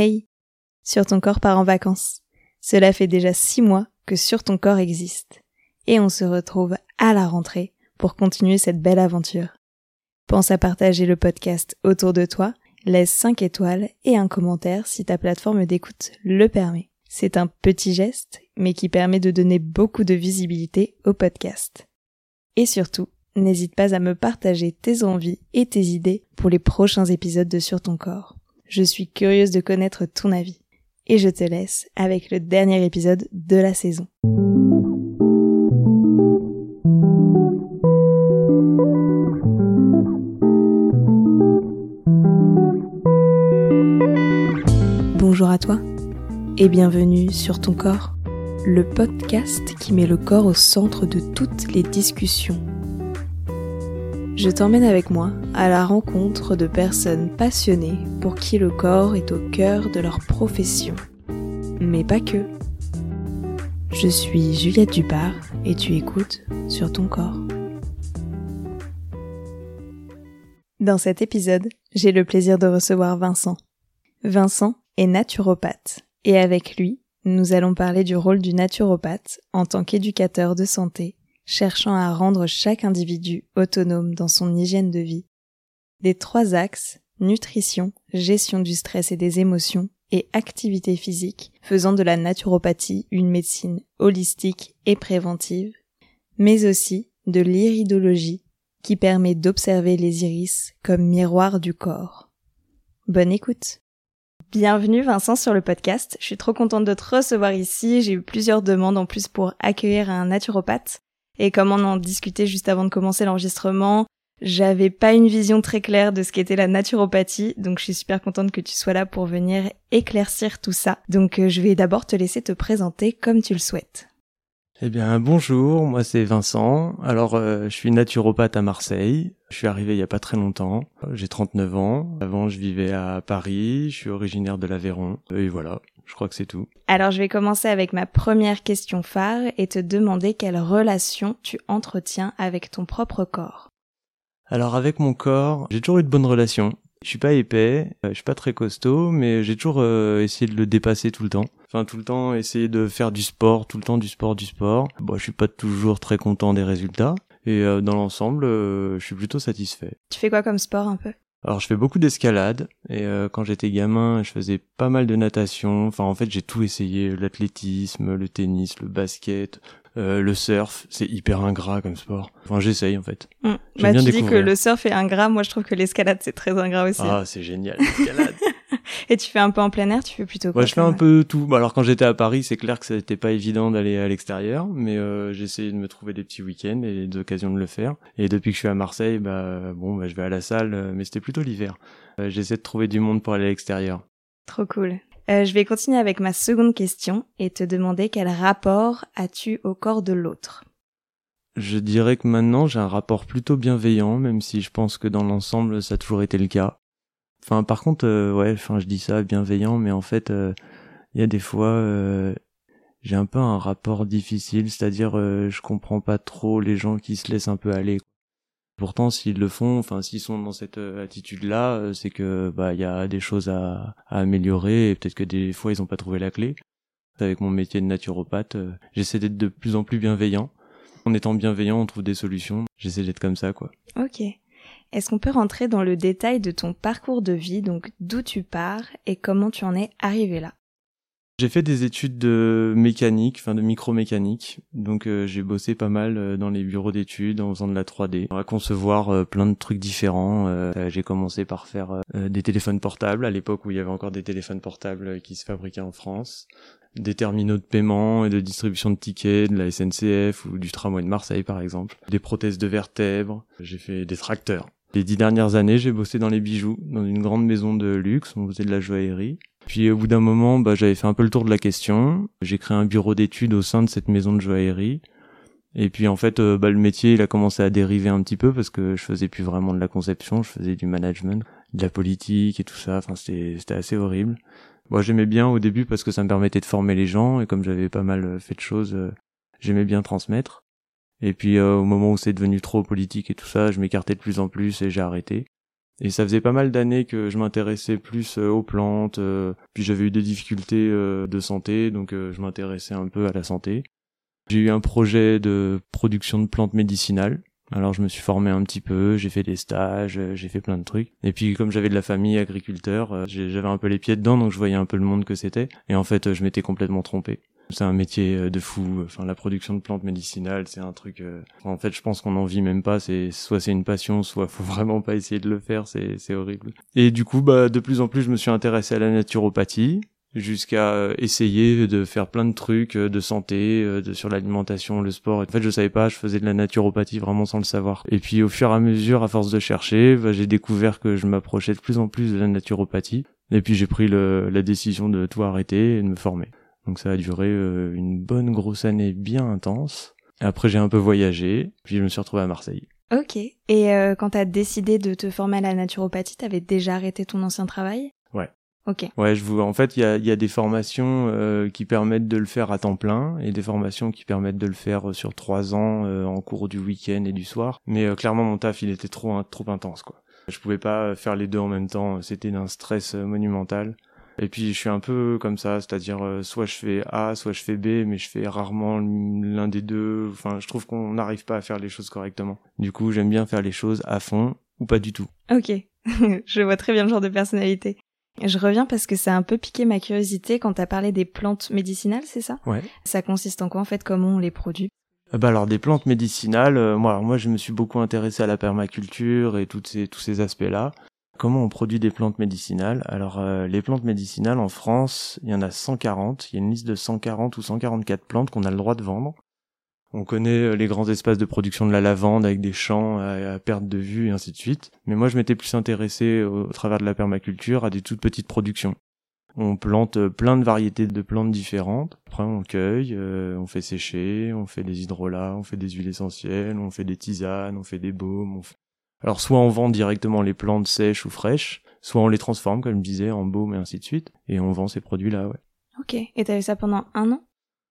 Hey, sur ton corps part en vacances. Cela fait déjà six mois que sur ton corps existe. Et on se retrouve à la rentrée pour continuer cette belle aventure. Pense à partager le podcast autour de toi, laisse 5 étoiles et un commentaire si ta plateforme d'écoute le permet. C'est un petit geste, mais qui permet de donner beaucoup de visibilité au podcast. Et surtout, n'hésite pas à me partager tes envies et tes idées pour les prochains épisodes de Sur ton corps. Je suis curieuse de connaître ton avis. Et je te laisse avec le dernier épisode de la saison. Bonjour à toi et bienvenue sur ton corps, le podcast qui met le corps au centre de toutes les discussions. Je t'emmène avec moi à la rencontre de personnes passionnées pour qui le corps est au cœur de leur profession. Mais pas que. Je suis Juliette Dupart et tu écoutes sur ton corps. Dans cet épisode, j'ai le plaisir de recevoir Vincent. Vincent est naturopathe et avec lui, nous allons parler du rôle du naturopathe en tant qu'éducateur de santé, cherchant à rendre chaque individu autonome dans son hygiène de vie. Des trois axes, nutrition, gestion du stress et des émotions, et activité physique, faisant de la naturopathie une médecine holistique et préventive, mais aussi de l'iridologie, qui permet d'observer les iris comme miroir du corps. Bonne écoute! Bienvenue Vincent sur le podcast. Je suis trop contente de te recevoir ici. J'ai eu plusieurs demandes en plus pour accueillir un naturopathe. Et comme on en discutait juste avant de commencer l'enregistrement, j'avais pas une vision très claire de ce qu'était la naturopathie, donc je suis super contente que tu sois là pour venir éclaircir tout ça. Donc euh, je vais d'abord te laisser te présenter comme tu le souhaites. Eh bien bonjour, moi c'est Vincent. Alors euh, je suis naturopathe à Marseille. Je suis arrivé il y a pas très longtemps. J'ai 39 ans. Avant je vivais à Paris. Je suis originaire de l'Aveyron. Et voilà, je crois que c'est tout. Alors je vais commencer avec ma première question phare et te demander quelle relation tu entretiens avec ton propre corps. Alors avec mon corps, j'ai toujours eu de bonnes relations. Je suis pas épais, euh, je suis pas très costaud, mais j'ai toujours euh, essayé de le dépasser tout le temps. Enfin tout le temps essayer de faire du sport, tout le temps du sport, du sport. Bon, je suis pas toujours très content des résultats et euh, dans l'ensemble, je suis plutôt satisfait. Tu fais quoi comme sport un peu? Alors je fais beaucoup d'escalade et quand j'étais gamin, je faisais pas mal de natation. Enfin en fait, j'ai tout essayé, l'athlétisme, le tennis, le basket, euh, le surf, c'est hyper ingrat comme sport. Enfin, j'essaye en fait. Mm. Bah, tu dis que le surf est ingrat, moi je trouve que l'escalade c'est très ingrat aussi. Ah, c'est génial, l'escalade. Et tu fais un peu en plein air, tu fais plutôt quoi Ouais, je fais un peu tout. Bah, alors quand j'étais à Paris, c'est clair que c'était pas évident d'aller à l'extérieur, mais euh, j'essayais de me trouver des petits week-ends et des occasions de le faire. Et depuis que je suis à Marseille, bah bon, bah, je vais à la salle, euh, mais c'était plutôt l'hiver. Euh, j'essaie de trouver du monde pour aller à l'extérieur. Trop cool. Euh, je vais continuer avec ma seconde question et te demander quel rapport as-tu au corps de l'autre? Je dirais que maintenant j'ai un rapport plutôt bienveillant, même si je pense que dans l'ensemble ça a toujours été le cas. Enfin, par contre, euh, ouais, enfin je dis ça bienveillant, mais en fait, euh, il y a des fois j'ai un peu un rapport difficile, c'est-à-dire je comprends pas trop les gens qui se laissent un peu aller. Pourtant, s'ils le font, enfin, s'ils sont dans cette euh, attitude-là, euh, c'est que bah il y a des choses à, améliorer et peut-être que des fois ils n'ont pas trouvé la clé. Avec mon métier de naturopathe, euh, j'essaie d'être de plus en plus bienveillant. En étant bienveillant, on trouve des solutions. J'essaie d'être comme ça, quoi. Ok. Est-ce qu'on peut rentrer dans le détail de ton parcours de vie, donc d'où tu pars et comment tu en es arrivé là? J'ai fait des études de mécanique, enfin de micromécanique. Donc euh, j'ai bossé pas mal euh, dans les bureaux d'études en faisant de la 3D, à concevoir euh, plein de trucs différents. j'ai commencé par faire des téléphones portables à l'époque où il y avait encore des téléphones portables qui se fabriquaient en France, des terminaux de paiement et de distribution de tickets de la SNCF ou du tramway de Marseille par exemple, des prothèses de vertèbres. J'ai fait des tracteurs. Les dix dernières années, j'ai bossé dans les bijoux, dans une grande maison de luxe. On faisait de la joaillerie. Puis au bout d'un moment, bah, j'avais fait un peu le tour de la question. J'ai créé un bureau d'études au sein de cette maison de joaillerie. Et puis en fait, euh, bah, le métier, il a commencé à dériver un petit peu parce que je faisais plus vraiment de la conception, je faisais du management, de la politique et tout ça. Enfin, c'était assez horrible. Moi, j'aimais bien au début parce que ça me permettait de former les gens et comme j'avais pas mal euh, fait de choses, euh, j'aimais bien transmettre. Et puis au moment où c'est devenu trop politique et tout ça, je m'écartais de plus en plus et j'ai arrêté. Et ça faisait pas mal d'années que je m'intéressais plus aux plantes, puis j'avais eu des difficultés de santé, donc je m'intéressais un peu à la santé. J'ai eu un projet de production de plantes médicinales alors je me suis formé un petit peu, j'ai fait des stages, euh, j'ai fait plein de trucs. Et puis comme j'avais de la famille agriculteur, euh, j'avais un peu les pieds dedans, donc je voyais un peu le monde que c'était. Et en fait, je m'étais complètement trompé. C'est un métier euh, de fou. Enfin, la production de plantes médicinales, c'est un truc. En fait, je pense qu'on n'en vit même pas. C'est soit c'est une passion, soit faut vraiment pas essayer de le faire. C'est c'est horrible. Et du coup, bah de plus en plus, je me suis intéressé à la naturopathie jusqu'à euh, essayer de faire plein de trucs euh, de santé, euh, de, sur l'alimentation, le sport. En fait, je savais pas, je faisais de la naturopathie vraiment sans le savoir. Et puis au fur et à mesure, à force de chercher, bah, j'ai découvert que je m'approchais de plus en plus de la naturopathie. Et puis j'ai pris le, la décision de tout arrêter et de me former. Donc ça a duré une bonne grosse année bien intense. après j'ai un peu voyagé, puis je me suis retrouvé à Marseille. Ok. Et euh, quand t'as décidé de te former à la naturopathie, t'avais déjà arrêté ton ancien travail? Ouais. Ok. Ouais, je vous. En fait, il y a, y a, des formations euh, qui permettent de le faire à temps plein et des formations qui permettent de le faire euh, sur trois ans euh, en cours du week-end et du soir. Mais clairement, mon taf, il était trop trop intense, quoi. Je pouvais pas faire les deux en même temps. C'était d'un stress monumental. Et puis je suis un peu comme ça, c'est-à-dire soit je fais A, soit je fais B, mais je fais rarement l'un des deux. Enfin, je trouve qu'on n'arrive pas à faire les choses correctement. Du coup, j'aime bien faire les choses à fond ou pas du tout. Ok, je vois très bien le genre de personnalité. Je reviens parce que ça a un peu piqué ma curiosité quand t'as parlé des plantes médicinales, c'est ça? Ouais. Ça consiste en quoi en fait? Comment on les produit? Euh, bah alors des plantes médicinales, euh, moi moi je me suis beaucoup intéressé à la permaculture et toutes ces tous ces aspects-là. Comment on produit des plantes médicinales Alors euh, les plantes médicinales en France, il y en a 140, il y a une liste de 140 ou 144 plantes qu'on a le droit de vendre. On connaît euh, les grands espaces de production de la lavande avec des champs à, perte de vue et ainsi de suite. Mais moi, je m'étais plus intéressé au, travers de la permaculture à des toutes petites productions. On plante euh, plein de variétés de plantes différentes. Après, on cueille, on fait sécher, on fait des hydrolats, on fait des huiles essentielles, on fait des tisanes, on fait des baumes. Alors, soit on vend directement les plantes sèches ou fraîches, soit on les transforme, comme je disais, en baume et ainsi de suite. Et on vend ces produits-là, ouais. Ok. Et t'as eu ça pendant un an?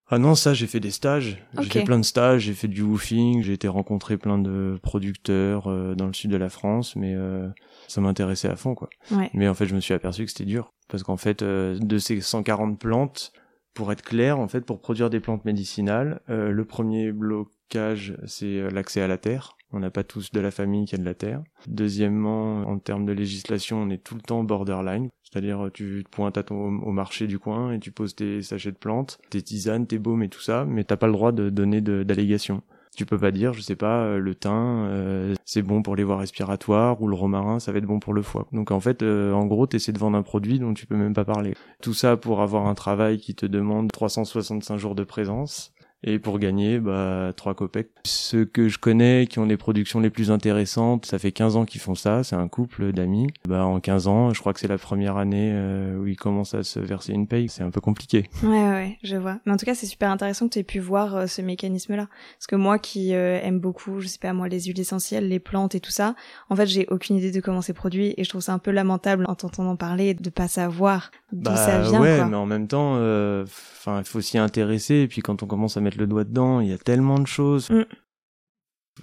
Ah non, ça j'ai fait des stages. J'ai fait plein de stages, j'ai fait du woofing, j'ai été rencontrer plein de producteurs euh, dans le sud de la France, mais euh, ça m'intéressait à fond quoi. Mais en fait, je me suis aperçu que c'était dur parce qu'en fait, euh, de ces 140 plantes, pour être clair, en fait, pour produire des plantes médicinales, le premier blocage c'est l'accès à la terre. On n'a pas tous de la famille qui a de la terre. Deuxièmement, en termes de législation, on est tout le temps borderline. C'est-à-dire, tu te pointes à ton, au marché du coin et tu poses tes sachets de plantes, tes tisanes, tes baumes et tout ça, mais t'as pas le droit de donner d'allégations. Tu peux pas dire, je sais pas, euh, le thym, euh, c'est bon pour les voies respiratoires, ou le romarin, ça va être bon pour le foie. Donc en fait, euh, en gros, t'essaies de vendre un produit dont tu peux même pas parler. Tout ça pour avoir un travail qui te demande 365 jours de présence, et pour gagner, bah, trois copecs. Ceux que je connais, qui ont les productions les plus intéressantes, ça fait 15 ans qu'ils font ça, c'est un couple d'amis. Bah, en 15 ans, je crois que c'est la première année euh, où ils commencent à se verser une paye. C'est un peu compliqué. Ouais, ouais, je vois. Mais en tout cas, c'est super intéressant que tu aies pu voir euh, ce mécanisme-là. Parce que moi qui euh, aime beaucoup, je sais pas moi, les huiles essentielles, les plantes et tout ça, en fait, j'ai aucune idée de comment c'est produit et je trouve ça un peu lamentable en t'entendant parler de pas savoir d'où ça bah, vient. Ouais, mais en même temps, enfin, il faut s'y intéresser et puis quand on commence à mettre le doigt dedans. Il y a tellement de choses. Mm.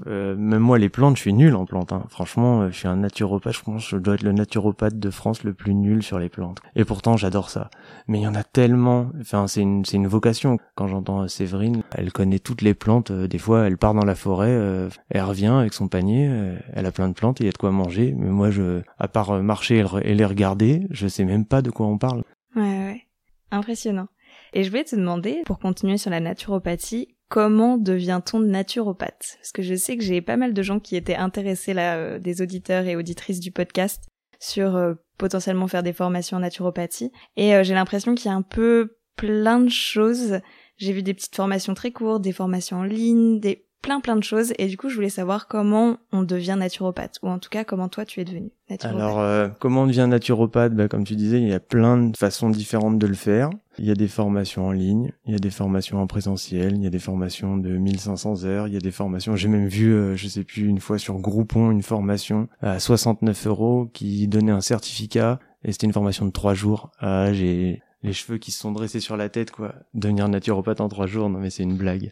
Euh, même moi, les plantes, je suis nul en plantes. Hein. Franchement, euh, je suis un naturopathe. Je pense que je dois être le naturopathe de France le plus nul sur les plantes. Et pourtant, j'adore ça. Mais il y en a tellement. Enfin, c'est une, c'est une vocation. Quand j'entends euh, Séverine, elle connaît toutes les plantes. Des fois, elle part dans la forêt, elle revient avec son panier. elle a plein de plantes et il y a de quoi manger. Mais moi, je, à part marcher et les regarder, je sais même pas de quoi on parle. Ouais, ouais. Impressionnant. Et je voulais te demander, pour continuer sur la naturopathie, comment devient-on naturopathe? Parce que je sais que j'ai pas mal de gens qui étaient intéressés là, euh, des auditeurs et auditrices du podcast, sur euh, potentiellement faire des formations en naturopathie. Et euh, j'ai l'impression qu'il y a un peu plein de choses. J'ai vu des petites formations très courtes, des formations en ligne, des plein plein de choses et du coup je voulais savoir comment on devient naturopathe ou en tout cas comment toi tu es devenu naturopathe. Alors euh, comment on devient naturopathe? Bah, Comme tu disais il y a plein de façons différentes de le faire. Il y a des formations en ligne, il y a des formations en présentiel, il y a des formations de 1500 heures, il y a des formations, j'ai même vu, euh, je sais plus, une fois sur Groupon, une formation à 69 euros qui donnait un certificat et c'était une formation de trois jours. Ah, j'ai les cheveux qui se sont dressés sur la tête, quoi. Devenir naturopathe en trois jours, non mais c'est une blague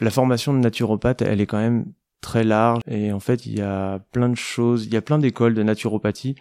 la formation de naturopathe, elle est quand même très large et en fait il y a plein de choses, il y a plein d'écoles de naturopathie.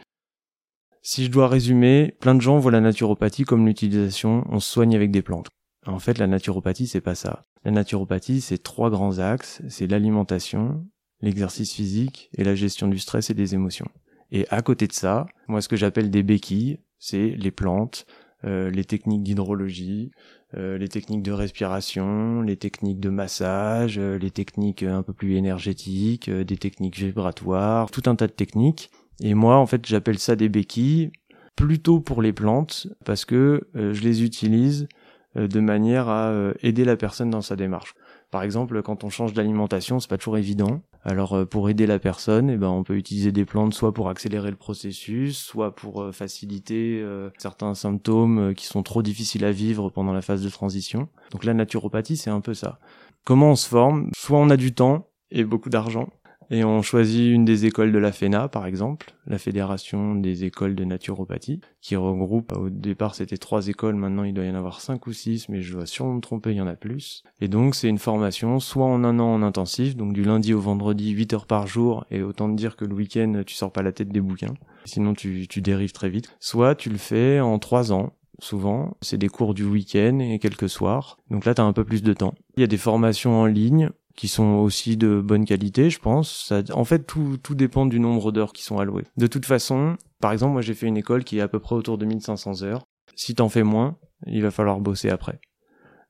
Si je dois résumer, plein de gens voient la naturopathie comme l'utilisation, on soigne avec des plantes. En fait, la naturopathie, c'est pas ça. La naturopathie, c'est trois grands axes. C'est l'alimentation, l'exercice physique et la gestion du stress et des émotions. Et à côté de ça, moi, ce que j'appelle des béquilles, c'est les plantes, les techniques d'hydrologie, euh, les techniques de respiration, les techniques de massage, euh, les techniques un peu plus énergétiques, des techniques vibratoires, tout un tas de techniques. Et moi, en fait, j'appelle ça des béquilles plutôt pour les plantes parce que je les utilise de manière à aider la personne dans sa démarche. Par exemple, quand on change d'alimentation, c'est pas toujours évident. Alors euh, pour aider la personne, eh ben on peut utiliser des plantes soit pour accélérer le processus, soit pour euh, faciliter euh, certains symptômes qui sont trop difficiles à vivre pendant la phase de transition. Donc la naturopathie, c'est un peu ça. Comment on se forme? Soit on a du temps et beaucoup d'argent, et on choisit une des écoles de la FENA, par exemple, la Fédération des écoles de naturopathie, qui regroupe, au départ c'était trois écoles, maintenant il doit y en avoir cinq ou six, mais je dois sûrement me tromper, il y en a plus. Et donc c'est une formation, soit en un an en intensif, donc du lundi au vendredi, 8 heures par jour, et autant te dire que le week-end tu sors pas la tête des bouquins, sinon tu, tu dérives très vite. Soit tu le fais en trois ans, souvent. C'est des cours du week-end et quelques soirs. Donc là, tu as un peu plus de temps. Il y a des formations en ligne qui sont aussi de bonne qualité, je pense. Ça, en fait, tout, tout dépend du nombre d'heures qui sont allouées. De toute façon, par exemple, moi j'ai fait une école qui est à peu près autour de 1500 heures. Si t'en fais moins, il va falloir bosser après.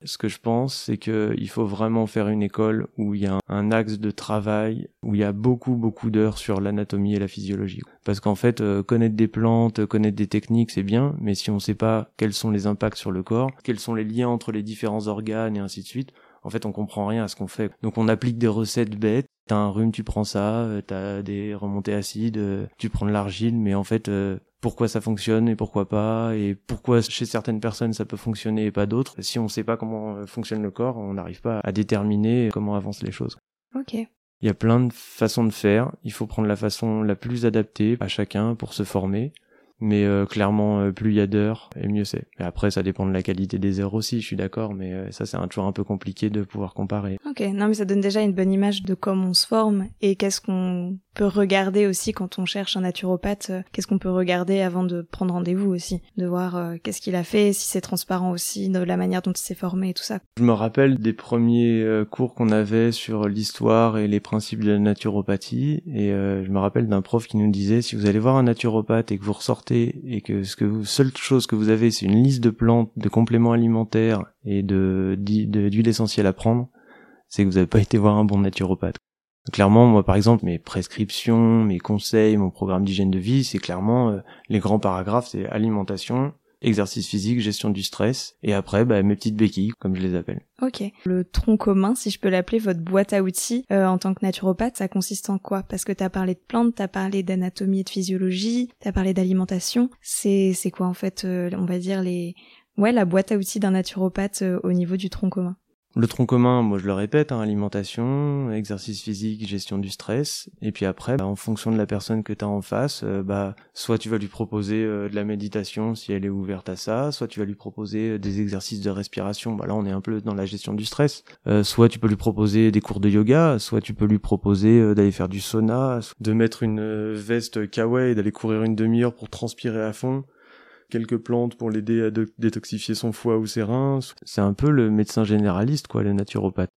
Ce que je pense, c'est que il faut vraiment faire une école où il y a un, axe de travail, où il y a beaucoup, beaucoup d'heures sur l'anatomie et la physiologie. Parce qu'en fait, euh, connaître des plantes, connaître des techniques, c'est bien, mais si on ne sait pas quels sont les impacts sur le corps, quels sont les liens entre les différents organes et ainsi de suite, en fait, on comprend rien à ce qu'on fait. Donc, on applique des recettes bêtes. T'as un rhume, tu prends ça. Euh, t'as des remontées acides, euh, tu prends de l'argile. Mais en fait, euh, pourquoi ça fonctionne et pourquoi pas et pourquoi chez certaines personnes ça peut fonctionner et pas d'autres? Si on sait pas comment fonctionne le corps, on n'arrive pas à déterminer comment avancent les choses. Ok. Il y a plein de façons de faire. Il faut prendre la façon la plus adaptée à chacun pour se former mais euh, clairement euh, plus il y a d'heures et mieux c'est. Et après ça dépend de la qualité des heures aussi, je suis d'accord, mais euh, ça c'est toujours un peu compliqué de pouvoir comparer. Ok, non mais ça donne déjà une bonne image de comment on se forme et qu'est-ce qu'on peut regarder aussi quand on cherche un naturopathe, qu'est-ce qu'on peut regarder avant de prendre rendez-vous aussi, de voir qu'est-ce qu'il a fait, si c'est transparent aussi, de la manière dont il s'est formé et tout ça. Je me rappelle des premiers cours qu'on avait sur l'histoire et les principes de la naturopathie et je me rappelle d'un prof qui nous disait si vous allez voir un naturopathe et que vous ressortez et que ce que seule chose que vous avez, c'est une liste de plantes, de compléments alimentaires et de d'huile essentielle à prendre, c'est que vous n'avez pas été voir un bon naturopathe. Clairement, moi par exemple, mes prescriptions, mes conseils, mon programme d'hygiène de vie, c'est clairement euh, les grands paragraphes, c'est alimentation, exercice physique, gestion du stress, et après bah, mes petites béquilles, comme je les appelle. Ok. Le tronc commun, si je peux l'appeler, votre boîte à outils euh, en tant que naturopathe, ça consiste en quoi? Parce que t'as parlé de plantes, t'as parlé d'anatomie et de physiologie, t'as parlé d'alimentation. C'est c'est quoi en fait, euh, on va dire les ouais la boîte à outils d'un naturopathe euh, au niveau du tronc commun? Le tronc commun, moi je le répète, hein, alimentation, exercice physique, gestion du stress. Et puis après, bah, en fonction de la personne que tu as en face, euh, bah, soit tu vas lui proposer euh, de la méditation si elle est ouverte à ça, soit tu vas lui proposer euh, des exercices de respiration. Bah, là, on est un peu dans la gestion du stress. soit tu peux lui proposer des cours de yoga, soit tu peux lui proposer d'aller faire du sauna, de mettre une veste kawaii d'aller courir une demi-heure pour transpirer à fond quelques plantes pour l'aider à détoxifier son foie ou ses reins. C'est un peu le médecin généraliste, quoi, le naturopathe.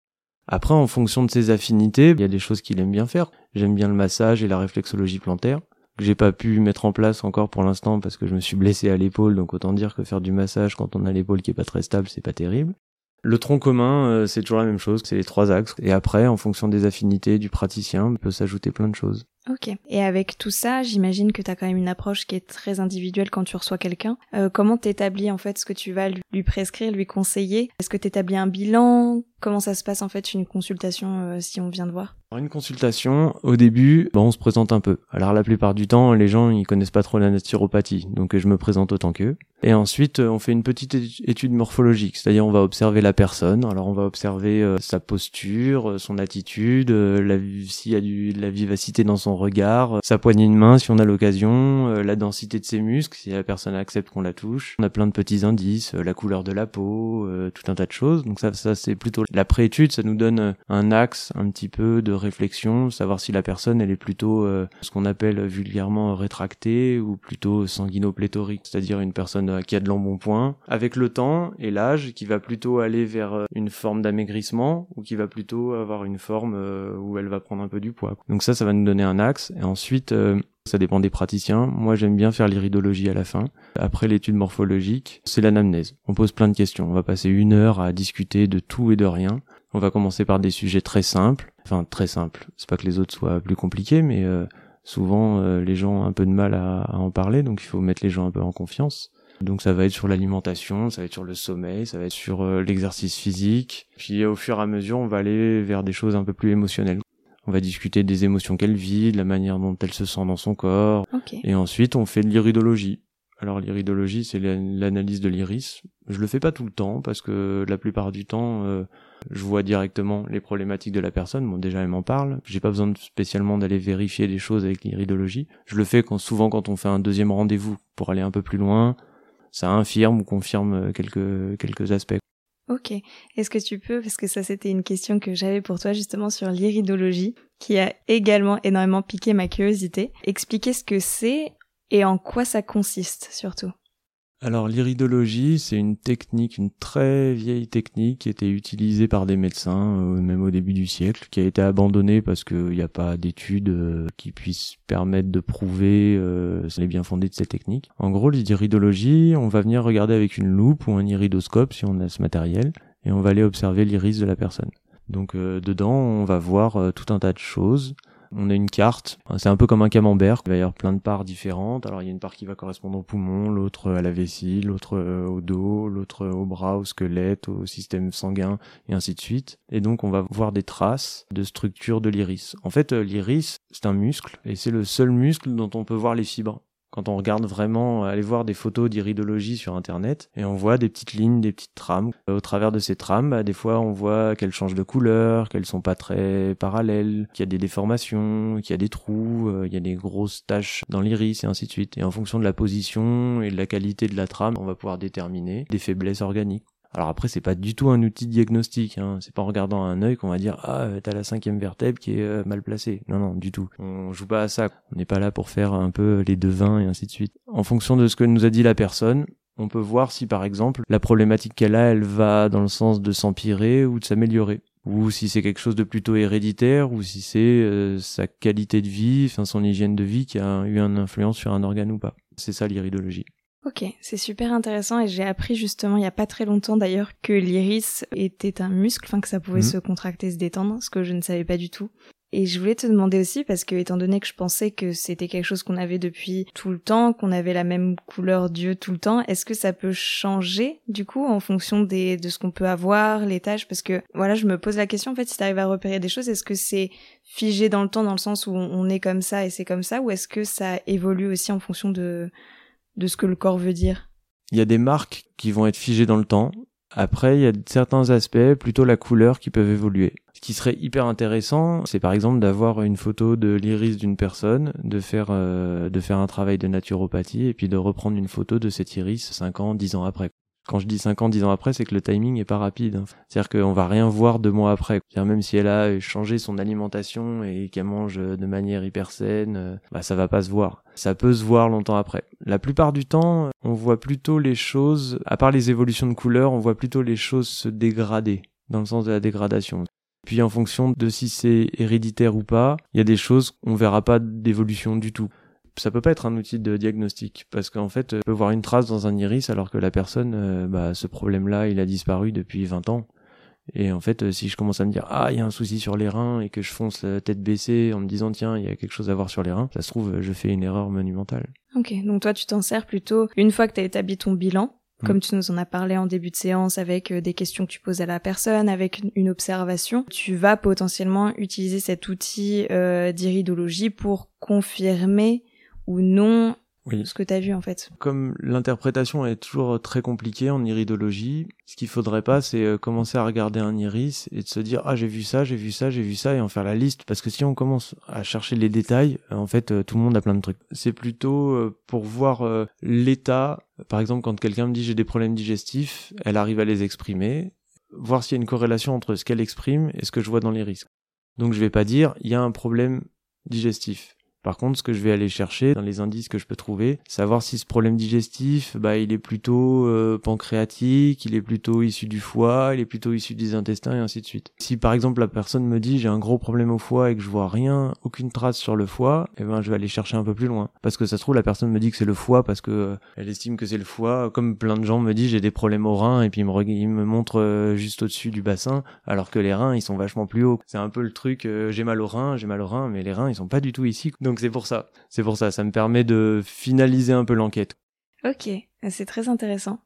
Après, en fonction de ses affinités, il y a des choses qu'il aime bien faire. J'aime bien le massage et la réflexologie plantaire que j'ai pas pu mettre en place encore pour l'instant parce que je me suis blessé à l'épaule, donc autant dire que faire du massage quand on a l'épaule qui est pas très stable, c'est pas terrible. Le tronc commun, euh, c'est toujours la même chose, c'est les trois axes. Et après, en fonction des affinités du praticien, peut s'ajouter plein de choses. Ok. Et avec tout ça, j'imagine que tu as quand même une approche qui est très individuelle quand tu reçois quelqu'un. Euh, comment t'établis en fait ce que tu vas lui prescrire, lui conseiller? Est-ce que t'établis un bilan? Comment ça se passe en fait une consultation euh, si on vient de voir? Une consultation, au début, bon, on se présente un peu. Alors la plupart du temps, les gens ils connaissent pas trop la naturopathie, donc je me présente autant qu'eux. Et ensuite, on fait une petite étude morphologique, c'est-à-dire on va observer la personne. Alors on va observer euh, sa posture, son attitude, la, s'il y a du, de la vivacité dans son son regard, sa poignée de main si on a l'occasion, la densité de ses muscles si la personne accepte qu'on la touche. On a plein de petits indices, la couleur de la peau, tout un tas de choses. Donc ça, ça c'est plutôt la préétude, ça nous donne un axe un petit peu de réflexion, savoir si la personne elle est plutôt ce qu'on appelle vulgairement rétractée ou plutôt sanguinopléthorique, c'est-à-dire une personne qui a de l'embonpoint avec le temps et l'âge qui va plutôt aller vers une forme d'amaigrissement ou qui va plutôt avoir une forme euh, où elle va prendre un peu du poids. Donc ça, ça va nous donner un Et ensuite, euh, ça dépend des praticiens. Moi, j'aime bien faire l'iridologie à la fin. Après l'étude morphologique, c'est l'anamnèse. On pose plein de questions. On va passer une heure à discuter de tout et de rien. On va commencer par des sujets très simples. Enfin, très simples. C'est pas que les autres soient plus compliqués, mais euh, souvent, les gens ont un peu de mal à, à en parler. Donc, il faut mettre les gens un peu en confiance. Donc ça va être sur l'alimentation, ça va être sur le sommeil, ça va être sur euh, l'exercice physique. Puis au fur et à mesure, on va aller vers des choses un peu plus émotionnelles. On va discuter des émotions qu'elle vit, de la manière dont elle se sent dans son corps. Et ensuite, on fait de l'iridologie. Alors l'iridologie, c'est l'analyse de l'iris. Je le fais pas tout le temps parce que la plupart du temps, euh, je vois directement les problématiques de la personne. Bon, déjà, elle m'en parle. J'ai pas besoin de, spécialement d'aller vérifier des choses avec l'iridologie. Je le fais quand, souvent quand on fait un deuxième rendez-vous pour aller un peu plus loin ça infirme ou confirme euh, quelques, quelques aspects. Ok. Est-ce que tu peux, parce que ça c'était une question que j'avais pour toi justement sur l'iridologie, qui a également énormément piqué ma curiosité, expliquer ce que c'est et en quoi ça consiste surtout alors l'iridologie, c'est une technique, une très vieille technique qui était utilisée par des médecins, euh, même au début du siècle, qui a été abandonnée parce qu'il n'y a pas d'études euh, qui puissent permettre de prouver euh, les bien fondés de cette technique. En gros, l'iridologie, on va venir regarder avec une loupe ou un iridoscope si on a ce matériel, et on va aller observer l'iris de la personne. Donc dedans, on va voir tout un tas de choses on a une carte, c'est un peu comme un camembert, il va y avoir plein de parts différentes. Alors il y a une part qui va correspondre au poumon, l'autre à la vessie, l'autre euh, au dos, l'autre au bras, au squelette, au système sanguin et ainsi de suite. Et donc on va voir des traces de structure de l'iris. En fait, euh, l'iris, c'est un muscle et c'est le seul muscle dont on peut voir les fibres quand on regarde vraiment, aller voir des photos d'iridologie sur internet, et on voit des petites lignes, des petites trames. Au travers de ces trames, bah, des fois on voit qu'elles changent de couleur, qu'elles sont pas très parallèles, qu'il y a des déformations, qu'il y a des trous, euh, il y a des grosses taches dans l'iris et ainsi de suite. Et en fonction de la position et de la qualité de la trame, on va pouvoir déterminer des faiblesses organiques. Alors après, c'est pas du tout un outil diagnostique. Hein. C'est pas en regardant un œil qu'on va dire ah euh, t'as la cinquième vertèbre qui est euh, mal placée. Non non, du tout. On joue pas à ça. On n'est pas là pour faire un peu les devins et ainsi de suite. En fonction de ce que nous a dit la personne, on peut voir si par exemple la problématique qu'elle a, elle va dans le sens de s'empirer ou de s'améliorer ou si c'est quelque chose de plutôt héréditaire, ou si c'est euh, sa qualité de vie, enfin son hygiène de vie qui a eu une influence sur un organe ou pas. C'est ça l'iridologie. Ok, c'est super intéressant et j'ai appris justement il y a pas très longtemps d'ailleurs que l'iris était un muscle, enfin que ça pouvait mhm. se contracter, se détendre, ce que je ne savais pas du tout. Et je voulais te demander aussi, parce que étant donné que je pensais que c'était quelque chose qu'on avait depuis tout le temps, qu'on avait la même couleur d'yeux tout le temps, est-ce que ça peut changer du coup en fonction des, de ce qu'on peut avoir, les tâches? Parce que voilà, je me pose la question en fait, si tu arrives à repérer des choses, est-ce que c'est figé dans le temps dans le sens où on est comme ça et c'est comme ça, ou est-ce que ça évolue aussi en fonction de de ce que le corps veut dire Il y a des marques qui vont être figées dans le temps. Après, il y a certains aspects, plutôt la couleur, qui peuvent évoluer. Ce qui serait hyper intéressant, c'est par exemple d'avoir une photo de l'iris d'une personne, de faire euh, de faire un travail de naturopathie et puis de reprendre une photo de cet iris 5 ans, 10 ans après. Quand je dis 5 ans, 10 ans après, c'est que le timing est pas rapide. Hein. C'est-à-dire qu'on va rien voir deux mois après. même si elle a changé son alimentation et qu'elle mange de manière hyper saine, euh, bah ça va pas se voir. Ça peut se voir longtemps après. La plupart du temps, on voit plutôt les choses, à part les évolutions de couleur, on voit plutôt les choses se dégrader, dans le sens de la dégradation. Puis en fonction de si c'est héréditaire ou pas, il y a des choses qu'on verra pas d'évolution du tout ça peut pas être un outil de diagnostic parce qu'en fait, on peut voir une trace dans un iris alors que la personne, euh, bah, ce problème-là, il a disparu depuis 20 ans. Et en fait, euh, si je commence à me dire ah il y a un souci sur les reins et que je fonce la tête baissée en me disant tiens il y a quelque chose à voir sur les reins, ça se trouve je fais une erreur monumentale. Ok, donc toi tu t'en sers plutôt une fois que tu as établi ton bilan, mm. comme tu nous en as parlé en début de séance avec euh, des questions que tu poses à la personne, avec une observation, tu vas potentiellement utiliser cet outil euh, d'iridologie pour confirmer ou non Oui. Ce que tu as vu en fait. Comme l'interprétation est toujours très compliquée en iridologie, ce qu'il faudrait pas, c'est euh, commencer à regarder un iris et de se dire ah j'ai vu ça, j'ai vu ça, j'ai vu ça et en faire la liste. Parce que si on commence à chercher les détails, euh, en fait euh, tout le monde a plein de trucs. C'est plutôt pour voir l'état. Par exemple, quand quelqu'un me dit j'ai des problèmes digestifs, elle arrive à les exprimer, voir s'il y a une corrélation entre ce qu'elle exprime et ce que je vois dans l'iris. Donc je vais pas dire il y a un problème digestif. Par contre, ce que je vais aller chercher dans les indices que je peux trouver, savoir si ce problème digestif, bah, il est plutôt euh, pancréatique, il est plutôt issu du foie, il est plutôt issu des intestins et ainsi de suite. Si par exemple la personne me dit j'ai un gros problème au foie et que je vois rien, aucune trace sur le foie, eh ben je vais aller chercher un peu plus loin. Parce que ça se trouve la personne me dit que c'est le foie parce que euh, elle estime que c'est le foie. Comme plein de gens me disent j'ai des problèmes aux reins et puis il me, il me montre euh, juste au-dessus du bassin, alors que les reins ils sont vachement plus hauts. C'est un peu le truc j'ai mal aux reins, j'ai mal aux reins, mais les reins ils sont pas du tout ici. C'est pour ça. C'est pour ça. Ça me permet de finaliser un peu l'enquête. Ok, c'est très intéressant.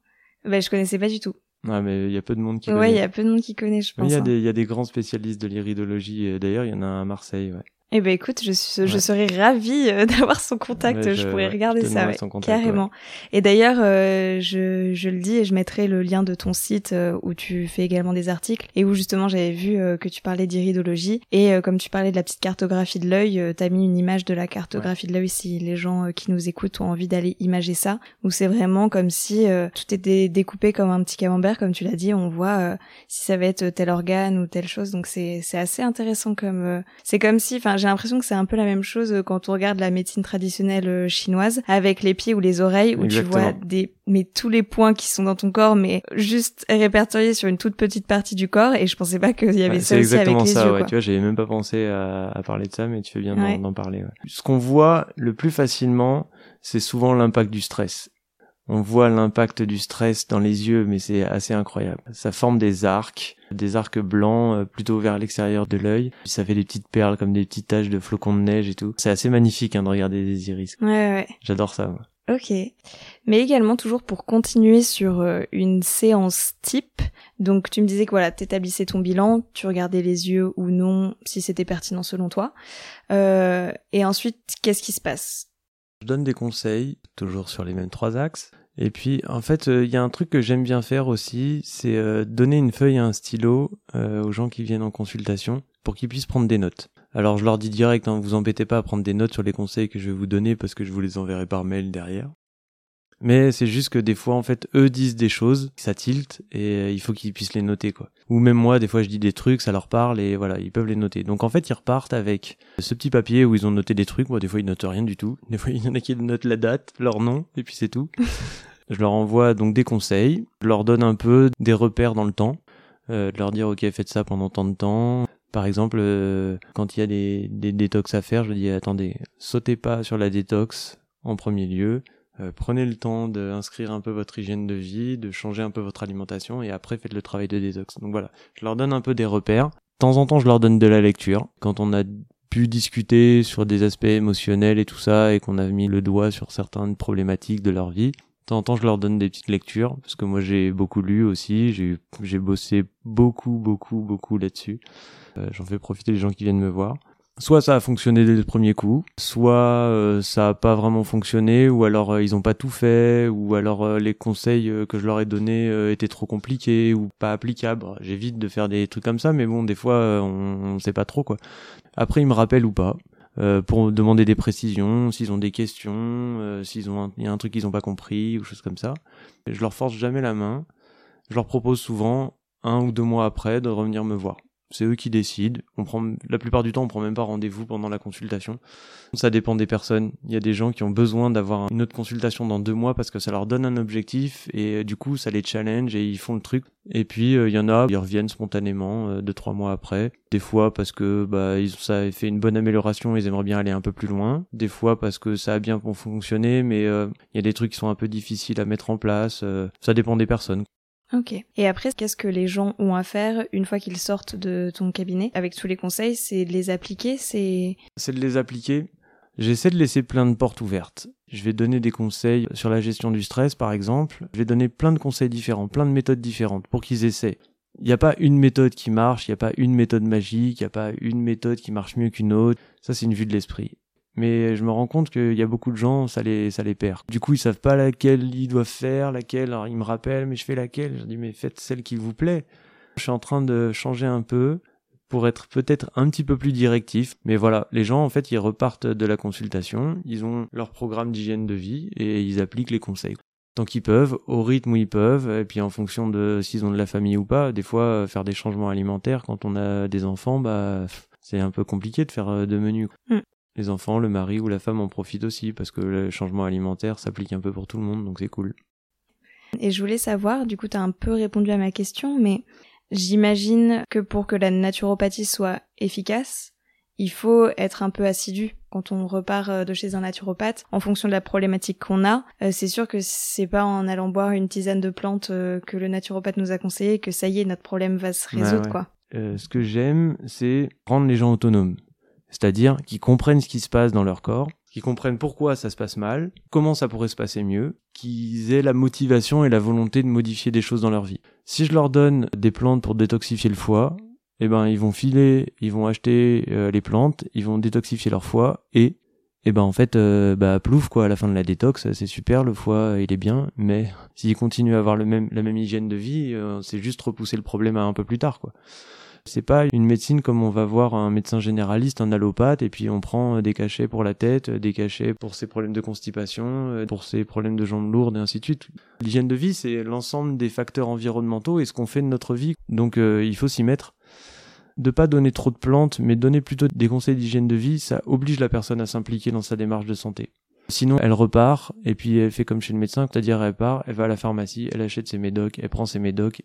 Ben, je connaissais pas du tout. Ouais, mais il y a peu de monde qui connaît. Ouais, il y a peu de monde qui connaît, je pense. Il y, a hein. des, il y a des grands spécialistes de l'iridologie. D'ailleurs, il y en a un à Marseille, ouais. Eh ben écoute, je, je serais ravie euh, d'avoir son contact. je, pourrais regarder ça, carrément. Et d'ailleurs, euh, je, je le dis et je mettrai le lien de ton site euh, où tu fais également des articles et où justement j'avais vu que tu parlais d'iridologie et comme tu parlais de la petite cartographie de l'œil, t'as mis une image de la cartographie de l'œil si les gens qui nous écoutent ont envie d'aller imager ça. Où c'est vraiment comme si tout était découpé comme un petit camembert, comme tu l'as dit. On voit si ça va être tel organe ou telle chose. Donc c'est c'est assez intéressant comme c'est comme si, enfin j'ai l'impression que c'est un peu la même chose euh, quand on regarde la médecine traditionnelle euh, chinoise avec les pieds ou les oreilles où tu vois des mais tous les points qui sont dans ton corps mais juste répertoriés sur une toute petite partie du corps et je pensais pas qu'il y avait ça aussi avec les ça, ouais. Tu vois, j'avais même pas pensé à, à, parler de ça mais tu fais bien d'en parler. Ce qu'on voit le plus facilement, c'est souvent l'impact du stress on voit l'impact du stress dans les yeux, mais c'est assez incroyable. Ça forme des arcs, des arcs blancs euh, plutôt vers l'extérieur de l'œil. Ça fait des petites perles comme des petites taches de flocons de neige et tout. C'est assez magnifique hein, de regarder des iris. Ouais, ouais. J'adore ça. Moi. Ok. Mais également toujours pour continuer sur euh, une séance type. Donc tu me disais que voilà, t'établissais ton bilan, tu regardais les yeux ou non, si c'était pertinent selon toi. Euh, et ensuite, qu'est-ce qui se passe? Je donne des conseils, toujours sur les mêmes trois axes. Et puis, en fait, euh, il y a un truc que j'aime bien faire aussi, c'est euh, donner une feuille et un stylo euh, aux gens qui viennent en consultation pour qu'ils puissent prendre des notes. Alors, je leur dis direct, hein, vous embêtez pas à prendre des notes sur les conseils que je vais vous donner parce que je vous les enverrai par mail derrière. Mais c'est juste que des fois, en fait, eux disent des choses, ça tilte, et il faut qu'ils puissent les noter, quoi. Ou même moi, des fois, je dis des trucs, ça leur parle, et voilà, ils peuvent les noter. Donc en fait, ils repartent avec ce petit papier où ils ont noté des trucs. Moi, des fois, ils notent rien du tout. Des fois, il y en a qui notent la date, leur nom, et puis c'est tout. je leur envoie donc des conseils, je leur donne un peu des repères dans le temps, euh, de leur dire, ok, faites ça pendant tant de temps. Par exemple, euh, quand il y a des, des détox à faire, je dis, attendez, sautez pas sur la détox en premier lieu euh, prenez le temps d'inscrire un peu votre hygiène de vie, de changer un peu votre alimentation et après faites le travail de détox. Donc voilà, je leur donne un peu des repères. De temps en temps, je leur donne de la lecture. Quand on a pu discuter sur des aspects émotionnels et tout ça et qu'on a mis le doigt sur certaines problématiques de leur vie, de temps en temps, je leur donne des petites lectures parce que moi j'ai beaucoup lu aussi, j'ai j'ai bossé beaucoup beaucoup beaucoup là-dessus. Euh, J'en fais profiter les gens qui viennent me voir soit ça a fonctionné dès le premier coup, soit euh, ça a pas vraiment fonctionné, ou alors euh, ils ont pas tout fait, ou alors euh, les conseils que je leur ai donnés étaient trop compliqués ou pas applicables. J'évite de faire des trucs comme ça, mais bon, des fois on, on sait pas trop quoi. Après ils me rappellent ou pas. pour demander des précisions, s'ils ont des questions, s'ils ont il y a un truc qu'ils ont pas compris ou choses comme ça. Je leur force jamais la main. Je leur propose souvent un ou deux mois après de revenir me voir c'est eux qui décident. On prend la plupart du temps, on prend même pas rendez-vous pendant la consultation. Ça dépend des personnes. Il y a des gens qui ont besoin d'avoir une autre consultation dans deux mois parce que ça leur donne un objectif et euh, du coup ça les challenge et ils font le truc. Et puis euh, il y en a, ils reviennent spontanément euh, deux trois mois après. Des fois parce que bah ça a fait une bonne amélioration, ils aimeraient bien aller un peu plus loin. Des fois parce que ça a bien fonctionné, mais il y a des trucs qui sont un peu difficiles à mettre en place. ça dépend des personnes. Ok. Et après, qu'est-ce que les gens ont à faire une fois qu'ils sortent de ton cabinet avec tous les conseils? C'est de les appliquer C'est C'est de les appliquer. J'essaie de laisser plein de portes ouvertes. Je vais donner des conseils sur la gestion du stress, par exemple. Je vais donner plein de conseils différents, plein de méthodes différentes pour qu'ils essaient. Il n'y a pas une méthode qui marche, il n'y a pas une méthode magique, il n'y a pas une méthode qui marche mieux qu'une autre. Ça, c'est une vue de l'esprit. Mais je me rends compte qu'il y a beaucoup de gens, ça les, ça les perd. Du coup, ils savent pas laquelle ils doivent faire, laquelle. Alors, ils me rappellent, mais je fais laquelle? Je dis, mais faites celle qui vous plaît. Je suis en train de changer un peu pour être peut-être un petit peu plus directif. Mais voilà, les gens, en fait, ils repartent de la consultation, ils ont leur programme d'hygiène de vie et ils appliquent les conseils. Tant qu'ils peuvent, au rythme où ils peuvent, et puis en fonction de s'ils ont de la famille ou pas, des fois, faire des changements alimentaires quand on a des enfants, bah, c'est un peu compliqué de faire euh, de menus. Les enfants, le mari ou la femme en profitent aussi parce que le changement alimentaire s'applique un peu pour tout le monde, donc c'est cool. Et je voulais savoir, du coup, tu as un peu répondu à ma question, mais j'imagine que pour que la naturopathie soit efficace, il faut être un peu assidu quand on repart euh, de chez un naturopathe en fonction de la problématique qu'on a. Euh, c'est sûr que c'est pas en allant boire une tisane de plantes que le naturopathe nous a conseillé que ça y est, notre problème va se résoudre, quoi. Euh, ce que j'aime, c'est rendre les gens autonomes. C'est-à-dire qu'ils comprennent ce qui se passe dans leur corps, qu'ils comprennent pourquoi ça se passe mal, comment ça pourrait se passer mieux, qu'ils aient la motivation et la volonté de modifier des choses dans leur vie. Si je leur donne des plantes pour détoxifier le foie, eh ben ils vont filer, ils vont acheter euh, les plantes, ils vont détoxifier leur foie et et ben en fait euh, bah plouf quoi à la fin de la détox c'est super le foie il est bien mais s'il continue à avoir le même la même hygiène de vie euh, c'est juste repousser le problème à un peu plus tard quoi c'est pas une médecine comme on va voir un médecin généraliste, un allopathe, et puis on prend des cachets pour la tête, des cachets pour ses problèmes de constipation, pour ses problèmes de jambes lourdes, et ainsi de suite. L'hygiène de vie, c'est l'ensemble des facteurs environnementaux et ce qu'on fait de notre vie. Donc euh, il faut s'y mettre de pas donner trop de plantes, mais donner plutôt des conseils d'hygiène de vie, ça oblige la personne à s'impliquer dans sa démarche de santé. Sinon, elle repart, et puis elle fait comme chez le médecin, c'est-à-dire elle part, elle va à la pharmacie, elle achète ses médocs, elle prend ses médocs,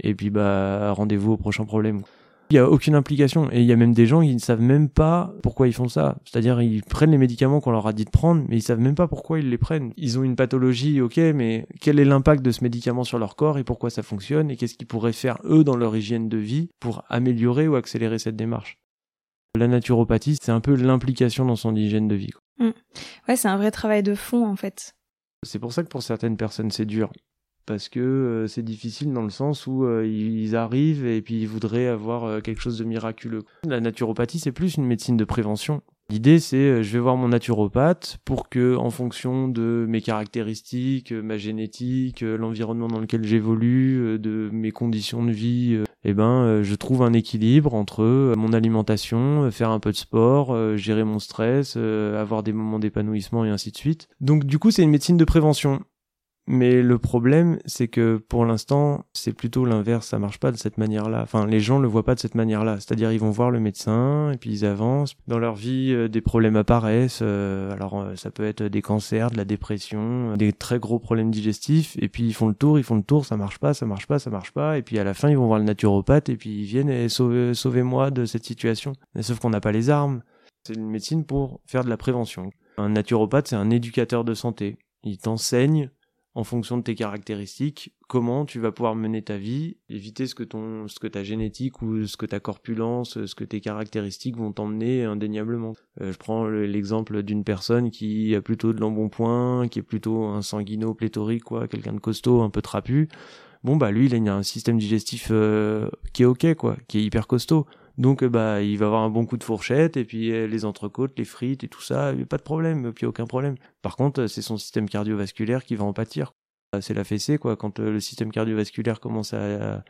et puis bah rendez-vous au prochain problème. Il y a aucune implication et il y a même des gens qui ne savent même pas pourquoi ils font ça. C'est-à-dire ils prennent les médicaments qu'on leur a dit de prendre, mais ils savent même pas pourquoi ils les prennent. Ils ont une pathologie, ok, mais quel est l'impact de ce médicament sur leur corps et pourquoi ça fonctionne et qu'est-ce qu'ils pourraient faire eux dans leur hygiène de vie pour améliorer ou accélérer cette démarche? La naturopathie, c'est un peu l'implication dans son hygiène de vie. Mmh. Ouais, c'est un vrai travail de fond en fait. C'est pour ça que pour certaines personnes c'est dur parce que euh, c'est difficile dans le sens où euh, ils arrivent et puis ils voudraient avoir euh, quelque chose de miraculeux. La naturopathie, c'est plus une médecine de prévention. L'idée, c'est je vais voir mon naturopathe pour que, en fonction de mes caractéristiques, ma génétique, l'environnement dans lequel j'évolue, de mes conditions de vie, eh ben, je trouve un équilibre entre mon alimentation, faire un peu de sport, gérer mon stress, avoir des moments d'épanouissement et ainsi de suite. Donc, du coup, c'est une médecine de prévention. Mais le problème, c'est que pour l'instant, c'est plutôt l'inverse, ça marche pas de cette manière-là. Enfin, les gens le voient pas de cette manière-là. C'est-à-dire, ils vont voir le médecin, et puis ils avancent. Dans leur vie, euh, des problèmes apparaissent. Euh, alors, euh, ça peut être des cancers, de la dépression, des très gros problèmes digestifs. Et puis, ils font le tour, ils font le tour, ça marche pas, ça marche pas, ça marche pas. Et puis, à la fin, ils vont voir le naturopathe, et puis ils viennent et sauvez-moi de cette situation. Mais sauf qu'on n'a pas les armes. C'est une médecine pour faire de la prévention. Un naturopathe, c'est un éducateur de santé. Il t'enseigne en fonction de tes caractéristiques, comment tu vas pouvoir mener ta vie, éviter ce que ton, ce que ta génétique ou ce que ta corpulence, ce que tes caractéristiques vont t'emmener indéniablement. Euh, je prends l'exemple d'une personne qui a plutôt de l'embonpoint, qui est plutôt un sanguino pléthorique, quoi, quelqu'un de costaud, un peu trapu. Bon bah lui, il a un système digestif euh, qui est ok, quoi, qui est hyper costaud. Donc bah il va avoir un bon coup de fourchette et puis euh, les entrecôtes, les frites et tout ça, pas de problème, puis aucun problème. Par contre, c'est son système cardiovasculaire qui va en pâtir. C'est la fessée quoi. Quand euh, le système cardiovasculaire commence à,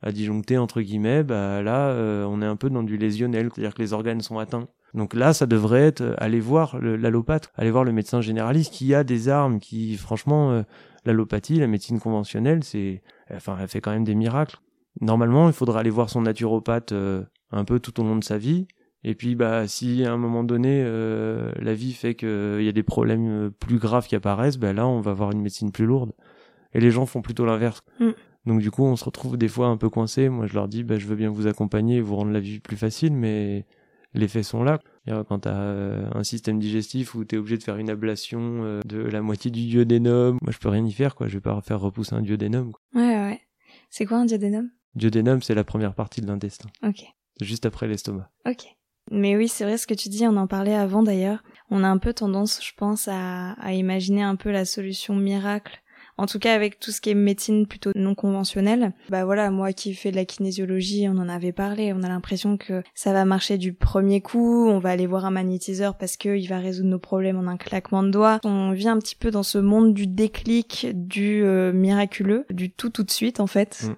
à, disjoncter entre guillemets, bah là euh, on est un peu dans du lésionnel, c'est-à-dire que les organes sont atteints. Donc là, ça devrait être aller voir l'allopathe, aller voir le médecin généraliste qui a des armes, qui franchement l'allopathie, la médecine conventionnelle, c'est, enfin, elle fait quand même des miracles. Normalement, il faudra aller voir son naturopathe un peu tout au long de sa vie. Et puis, bah, si à un moment donné, euh, la vie fait qu'il y a des problèmes euh, plus graves qui apparaissent, bah là, on va avoir une médecine plus lourde. Et les gens font plutôt l'inverse. Mm. Donc, du coup, on se retrouve des fois un peu coincé. Moi, je leur dis, bah, je veux bien vous accompagner et vous rendre la vie plus facile, mais les faits sont là. Quand tu as euh, un système digestif où tu es obligé de faire une ablation de la moitié du duodénum, moi, je peux rien y faire, quoi. Je vais pas faire repousser un duodénum. Ouais, ouais. C'est quoi un duodénum? Duodénum, c'est la première partie de l'intestin. Ok juste après l'estomac. Ok. Mais oui, c'est vrai ce que tu dis, on en parlait avant d'ailleurs. On a un peu tendance, je pense, à, imaginer un peu la solution miracle En tout cas, avec tout ce qui est médecine plutôt non conventionnelle, bah voilà, moi qui fais de la kinésiologie, on en avait parlé, on a l'impression que ça va marcher du premier coup, on va aller voir un magnétiseur parce qu'il va résoudre nos problèmes en un claquement de doigts. On vit un petit peu dans ce monde du déclic, du euh, miraculeux, du tout tout de suite en fait. Mm.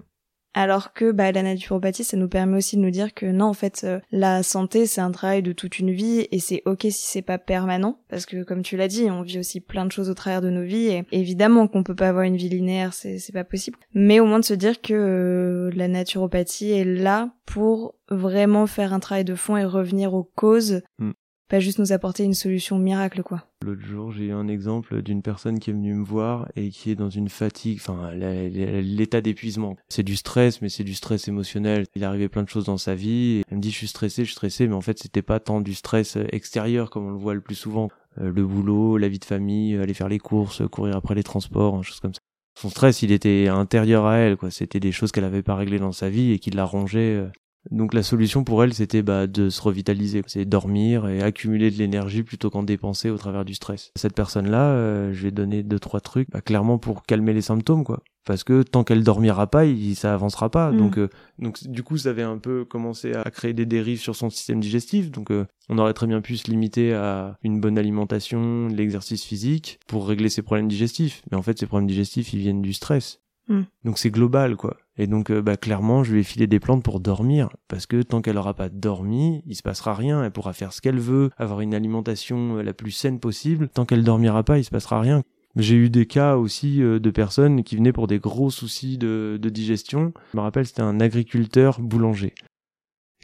Alors que bah, la naturopathie, ça nous permet aussi de nous dire que non, en fait, euh, la santé, c'est un travail de toute une vie et c'est ok si c'est pas permanent, parce que comme tu l'as dit, on vit aussi plein de choses au travers de nos vies et évidemment qu'on peut pas avoir une vie linéaire, c'est pas possible. Mais au moins de se dire que euh, la naturopathie est là pour vraiment faire un travail de fond et revenir aux causes mm pas juste nous apporter une solution miracle quoi. L'autre jour, j'ai eu un exemple d'une personne qui est venue me voir et qui est dans une fatigue, enfin l'état d'épuisement. C'est du stress, mais c'est du stress émotionnel. Il arrivé plein de choses dans sa vie. Elle me dit je suis stressé, je suis stressé, mais en fait c'était pas tant du stress extérieur comme on le voit le plus souvent. Euh, le boulot, la vie de famille, aller faire les courses, courir après les transports, hein, choses comme ça. Son stress, il était intérieur à elle, quoi. C'était des choses qu'elle avait pas réglées dans sa vie et qui la rongeaient euh, donc la solution pour elle, c'était bah, de se revitaliser, c'est dormir et accumuler de l'énergie plutôt qu'en dépenser au travers du stress. Cette personne-là, euh, je ai donné deux trois trucs, bah, clairement pour calmer les symptômes, quoi. Parce que tant qu'elle dormira pas, il, ça avancera pas. Mm. Donc, euh, donc du coup, ça avait un peu commencé à créer des dérives sur son système digestif. Donc, euh, on aurait très bien pu se limiter à une bonne alimentation, l'exercice physique pour régler ses problèmes digestifs. Mais en fait, ces problèmes digestifs, ils viennent du stress. Mm. Donc c'est global, quoi. Et donc, euh, bah, clairement, je lui ai filé des plantes pour dormir, parce que tant qu'elle aura pas dormi, il se passera rien. Elle pourra faire ce qu'elle veut, avoir une alimentation euh, la plus saine possible. Tant qu'elle dormira pas, il se passera rien. J'ai eu des cas aussi euh, de personnes qui venaient pour des gros soucis de, de digestion. Je me rappelle, c'était un agriculteur boulanger.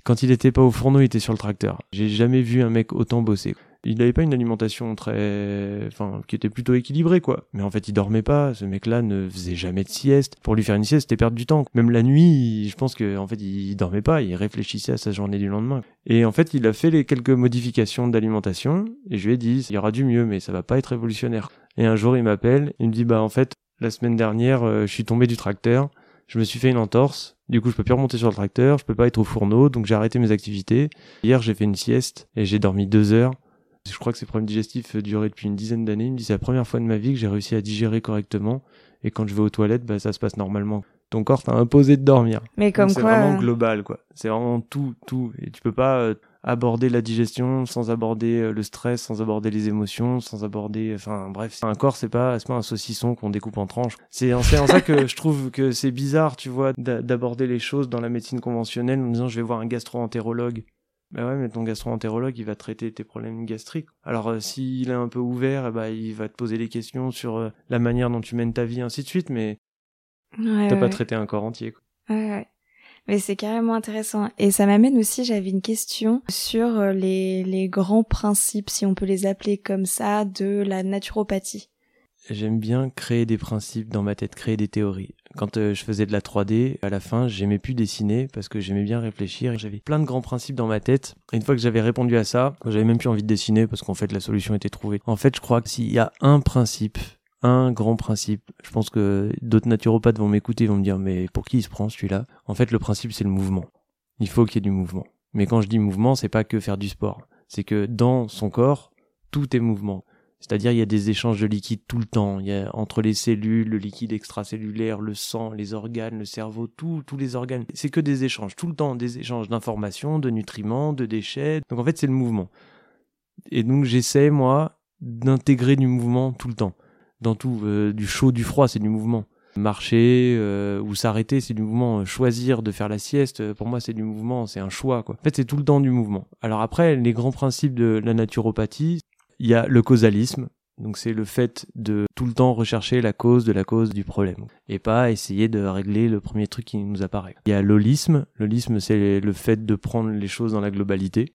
Quand il était pas au fourneau, il était sur le tracteur. J'ai jamais vu un mec autant bosser il n'avait pas une alimentation très, enfin, qui était plutôt équilibrée, quoi. Mais en fait, il dormait pas. Ce mec-là ne faisait jamais de sieste. Pour lui faire une sieste, c'était perdre du temps. Même la nuit, je pense que, en fait, il dormait pas. Il réfléchissait à sa journée du lendemain. Et en fait, il a fait les quelques modifications d'alimentation. Et je lui ai dit, il y aura du mieux, mais ça va pas être révolutionnaire. Et un jour, il m'appelle. Il me dit, bah, en fait, la semaine dernière, euh, je suis tombé du tracteur. Je me suis fait une entorse. Du coup, je peux plus remonter sur le tracteur. Je peux pas être au fourneau. Donc, j'ai arrêté mes activités. Hier, j'ai fait une sieste et j'ai dormi deux heures. Je crois que ces problèmes digestifs duraient depuis une dizaine d'années. Il me dit c'est la première fois de ma vie que j'ai réussi à digérer correctement. Et quand je vais aux toilettes, bah, ça se passe normalement. Ton corps t'a imposé de dormir. Mais comme C'est vraiment euh, global, quoi. C'est vraiment tout, tout. Et tu peux pas euh, aborder la digestion sans aborder euh, le stress, sans aborder les émotions, sans aborder, enfin, bref. Un corps, c'est pas, pas un saucisson qu'on découpe en tranches. C'est en, en ça que je trouve que c'est bizarre, tu vois, d'aborder les choses dans la médecine conventionnelle en disant je vais voir un gastro-entérologue bah ouais, mais ton gastro-entérologue, il va traiter tes problèmes gastriques. Alors, euh, s'il est un peu ouvert, bah, il va te poser des questions sur euh, la manière dont tu mènes ta vie, ainsi de suite, mais ouais, t'as pas traité un corps entier. Quoi. Ouais, ouais. Mais c'est carrément intéressant. Et ça m'amène aussi, j'avais une question sur euh, les, les grands principes, si on peut les appeler comme ça, de la naturopathie. J'aime bien créer des principes dans ma tête, créer des théories. Quand euh, je faisais de la 3D, à la fin, j'aimais plus dessiner parce que j'aimais bien réfléchir. J'avais plein de grands principes dans ma tête. Une fois que j'avais répondu à ça, j'avais même plus envie de dessiner parce qu'en fait, la solution était trouvée. En fait, je crois que s'il y a un principe, un grand principe, je pense que d'autres naturopathes vont m'écouter, vont me dire, mais pour qui il se prend celui-là? En fait, le principe, c'est le mouvement. Il faut qu'il y ait du mouvement. Mais quand je dis mouvement, c'est pas que faire du sport. C'est que dans son corps, tout est mouvement. C'est-à-dire il y a des échanges de liquide tout le temps. Il y a entre les cellules, le liquide extracellulaire, le sang, les organes, le cerveau, tout, tous les organes. C'est que des échanges tout le temps, des échanges d'informations, de nutriments, de déchets. Donc en fait c'est le mouvement. Et donc j'essaie moi d'intégrer du mouvement tout le temps. Dans tout, euh, du chaud, du froid, c'est du mouvement. Marcher euh, ou s'arrêter, c'est du mouvement. Choisir de faire la sieste, pour moi, c'est du mouvement, c'est un choix. Quoi. En fait, c'est tout le temps du mouvement. Alors après, les grands principes de la naturopathie, il y a le causalisme, donc c'est le fait de tout le temps rechercher la cause de la cause du problème et pas essayer de régler le premier truc qui nous apparaît. Il y a l'holisme, l'holisme c'est le fait de prendre les choses dans la globalité.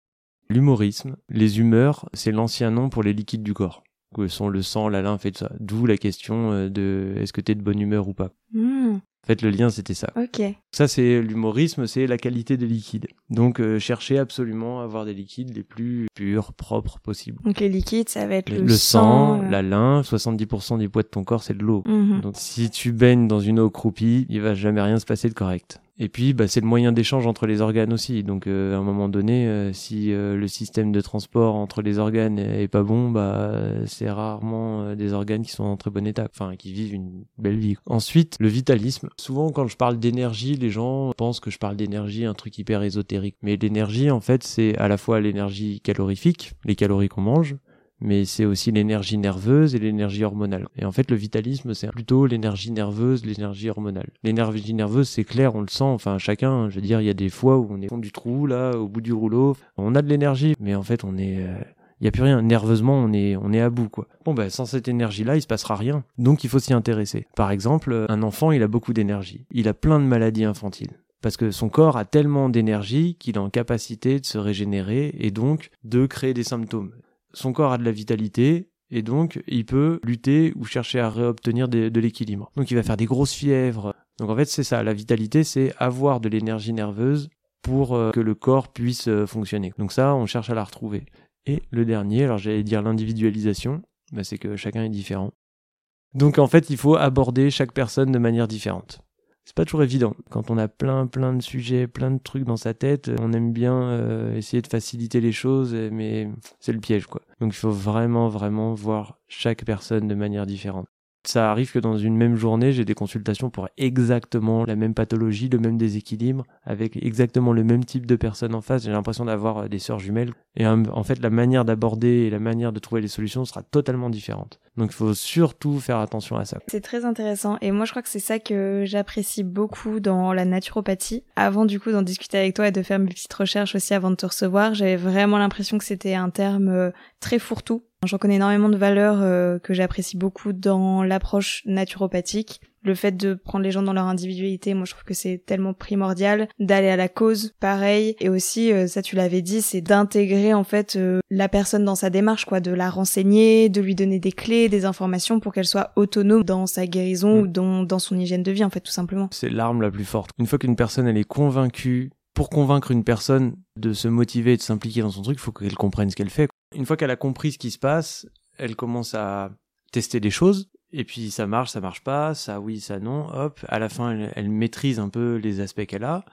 L'humorisme, les humeurs, c'est l'ancien nom pour les liquides du corps, que sont le sang, la lymphe et tout ça. D'où la question euh, de est-ce que tu es de bonne humeur ou pas. Hmm. En fait, le lien, c'était ça. Ok. Ça, c'est l'humorisme, c'est la qualité des liquides. Donc, euh, chercher absolument à avoir des liquides les plus purs, propres possibles. Donc, les liquides, ça va être le, le sang, euh. la lymphe, 70% du poids de ton corps, c'est de l'eau. Mhm. Donc, si tu baignes dans une eau croupie, il va jamais rien se passer de correct. Et puis, bah, c'est le moyen d'échange entre les organes aussi. Donc, euh, à un moment donné, euh, si euh, le système de transport entre les organes est pas bon, bah, c'est rarement des organes qui sont en très bon état, enfin, qui vivent une belle vie. Ensuite, le vitalisme. Souvent, quand je parle d'énergie, les gens pensent que je parle d'énergie, un truc hyper ésotérique. Mais l'énergie, en fait, c'est à la fois l'énergie calorifique, les calories qu'on mange, mais c'est aussi l'énergie nerveuse et l'énergie hormonale. Et en fait, le vitalisme, c'est plutôt l'énergie nerveuse, l'énergie hormonale. L'énergie nerveuse, c'est clair, on le sent, enfin chacun, je veux dire, il y a des fois où on est au fond du trou, là, au bout du rouleau, on a de l'énergie, mais en fait, on est... Euh, il y a plus rien. Nerveusement, on est, on est à bout, quoi. Bon, ben, sans cette énergie-là, il se passera rien. Donc, il faut s'y intéresser. Par exemple, un enfant, il a beaucoup d'énergie. Il a plein de maladies infantiles parce que son corps a tellement d'énergie qu'il est en capacité de se régénérer et donc de créer des symptômes son corps a de la vitalité et donc il peut lutter ou chercher à réobtenir de, l'équilibre. Donc il va faire des grosses fièvres. Donc en fait c'est ça, la vitalité c'est avoir de l'énergie nerveuse pour euh, que le corps puisse euh, fonctionner. Donc ça on cherche à la retrouver. Et le dernier, alors j'allais dire l'individualisation, bah, c'est que chacun est différent. Donc en fait il faut aborder chaque personne de manière différente c'est pas toujours évident. Quand on a plein plein de sujets, plein de trucs dans sa tête, on aime bien euh, essayer de faciliter les choses, mais c'est le piège quoi. Donc il faut vraiment vraiment voir chaque personne de manière différente. Ça arrive que dans une même journée, j'ai des consultations pour exactement la même pathologie, le même déséquilibre, avec exactement le même type de personne en face. J'ai l'impression d'avoir euh, des sœurs jumelles. Et en fait, la manière d'aborder et la manière de trouver les solutions sera totalement différente. Donc il faut surtout faire attention à ça. C'est très intéressant et moi je crois que c'est ça que j'apprécie beaucoup dans la naturopathie. Avant du coup d'en discuter avec toi et de faire mes petites recherches aussi avant de te recevoir, j'avais vraiment l'impression que c'était un terme euh, très fourre-tout J'en connais énormément de valeurs euh, que j'apprécie beaucoup dans l'approche naturopathique. Le fait de prendre les gens dans leur individualité, moi je trouve que c'est tellement primordial. D'aller à la cause, pareil. Et aussi, euh, ça tu l'avais dit, c'est d'intégrer en fait euh, la personne dans sa démarche, quoi, de la renseigner, de lui donner des clés, des informations pour qu'elle soit autonome dans sa guérison mm. ou dans, dans son hygiène de vie, en fait, tout simplement. C'est l'arme la plus forte. Une fois qu'une personne elle est convaincue pour convaincre une personne de se motiver et de s'impliquer dans son truc, il faut qu'elle comprenne ce qu'elle fait. Une fois qu'elle a compris ce qui se passe, elle commence à tester des choses. Et puis ça marche, ça marche pas, ça oui, ça non, hop. À la fin, elle, maîtrise un peu les aspects qu'elle a,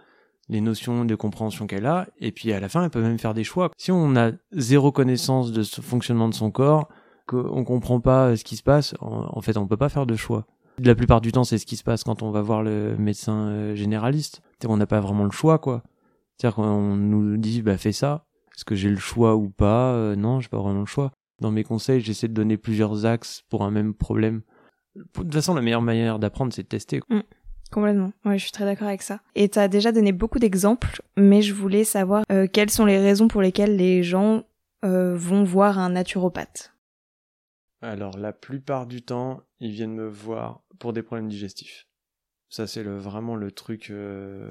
les notions de compréhension qu'elle a, et puis à la fin, elle peut même faire des choix. Si on a zéro connaissance de ce fonctionnement de son corps, qu'on comprend pas ce qui se passe, en, fait, on peut pas faire de choix. La plupart du temps, c'est ce qui se passe quand on va voir le médecin euh, généraliste. On n'a pas vraiment le choix, quoi. C'est-à-dire qu'on nous dit, bah fais ça, est-ce que j'ai le choix ou pas? Euh, Non, j'ai pas vraiment le choix. Dans mes conseils, j'essaie de donner plusieurs axes pour un même problème. De toute façon, la meilleure manière d'apprendre, c'est de tester. Mm, complètement. Ouais, je suis très d'accord avec ça. Et tu as déjà donné beaucoup d'exemples, mais je voulais savoir euh, quelles sont les raisons pour lesquelles les gens euh, vont voir un naturopathe? Alors, la plupart du temps, ils viennent me voir pour des problèmes digestifs. Ça, c'est le, vraiment le truc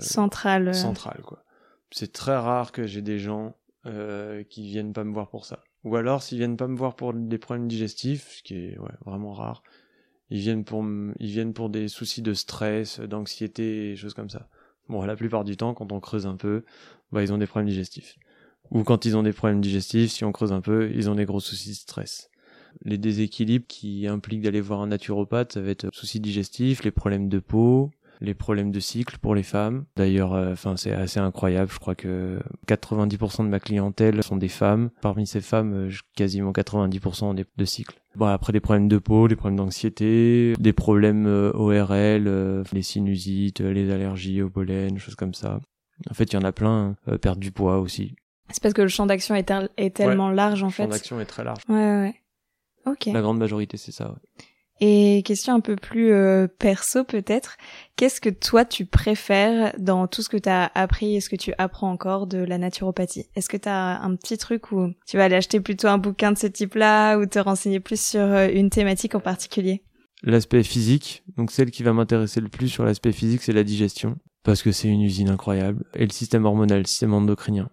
central. Central, quoi. C'est très rare que j'ai des gens euh, qui viennent pas me voir pour ça. Ou alors, s'ils viennent pas me voir pour des problèmes digestifs, ce qui est ouais, vraiment rare, ils viennent pour ils viennent pour des soucis de stress, d'anxiété choses comme ça. Bon, la plupart du temps, quand on creuse un peu, bah ils ont des problèmes digestifs. Ou quand ils ont des problèmes digestifs, si on creuse un peu, ils ont des gros soucis de stress. Les déséquilibres qui impliquent d'aller voir un naturopathe, ça va être soucis digestifs, les problèmes de peau, les problèmes de cycle pour les femmes. D'ailleurs, euh, enfin c'est assez incroyable. Je crois que 90% de ma clientèle sont des femmes. Parmi ces femmes, euh, quasiment 90% de cycle. Bon, après des problèmes de peau, des problèmes d'anxiété, des problèmes euh, ORL, les sinusites, les allergies au pollen, choses comme ça. En fait, il y en a plein. Hein. perdre du poids aussi. C'est parce que le champ d'action est, est, tellement large en fait. Le champ d'action est très large. Ouais, ouais. Ok. La grande majorité, c'est ça. Ouais. Et question un peu plus euh, perso peut-être, qu'est-ce que toi tu préfères dans tout ce que tu as appris et ce que tu apprends encore de la naturopathie? Est-ce que tu as un petit truc où tu vas aller acheter plutôt un bouquin de ce type-là ou te renseigner plus sur euh, une thématique en particulier? L'aspect physique, donc celle qui va m'intéresser le plus sur l'aspect physique, c'est la digestion, parce que c'est une usine incroyable, et le système hormonal, le système endocrinien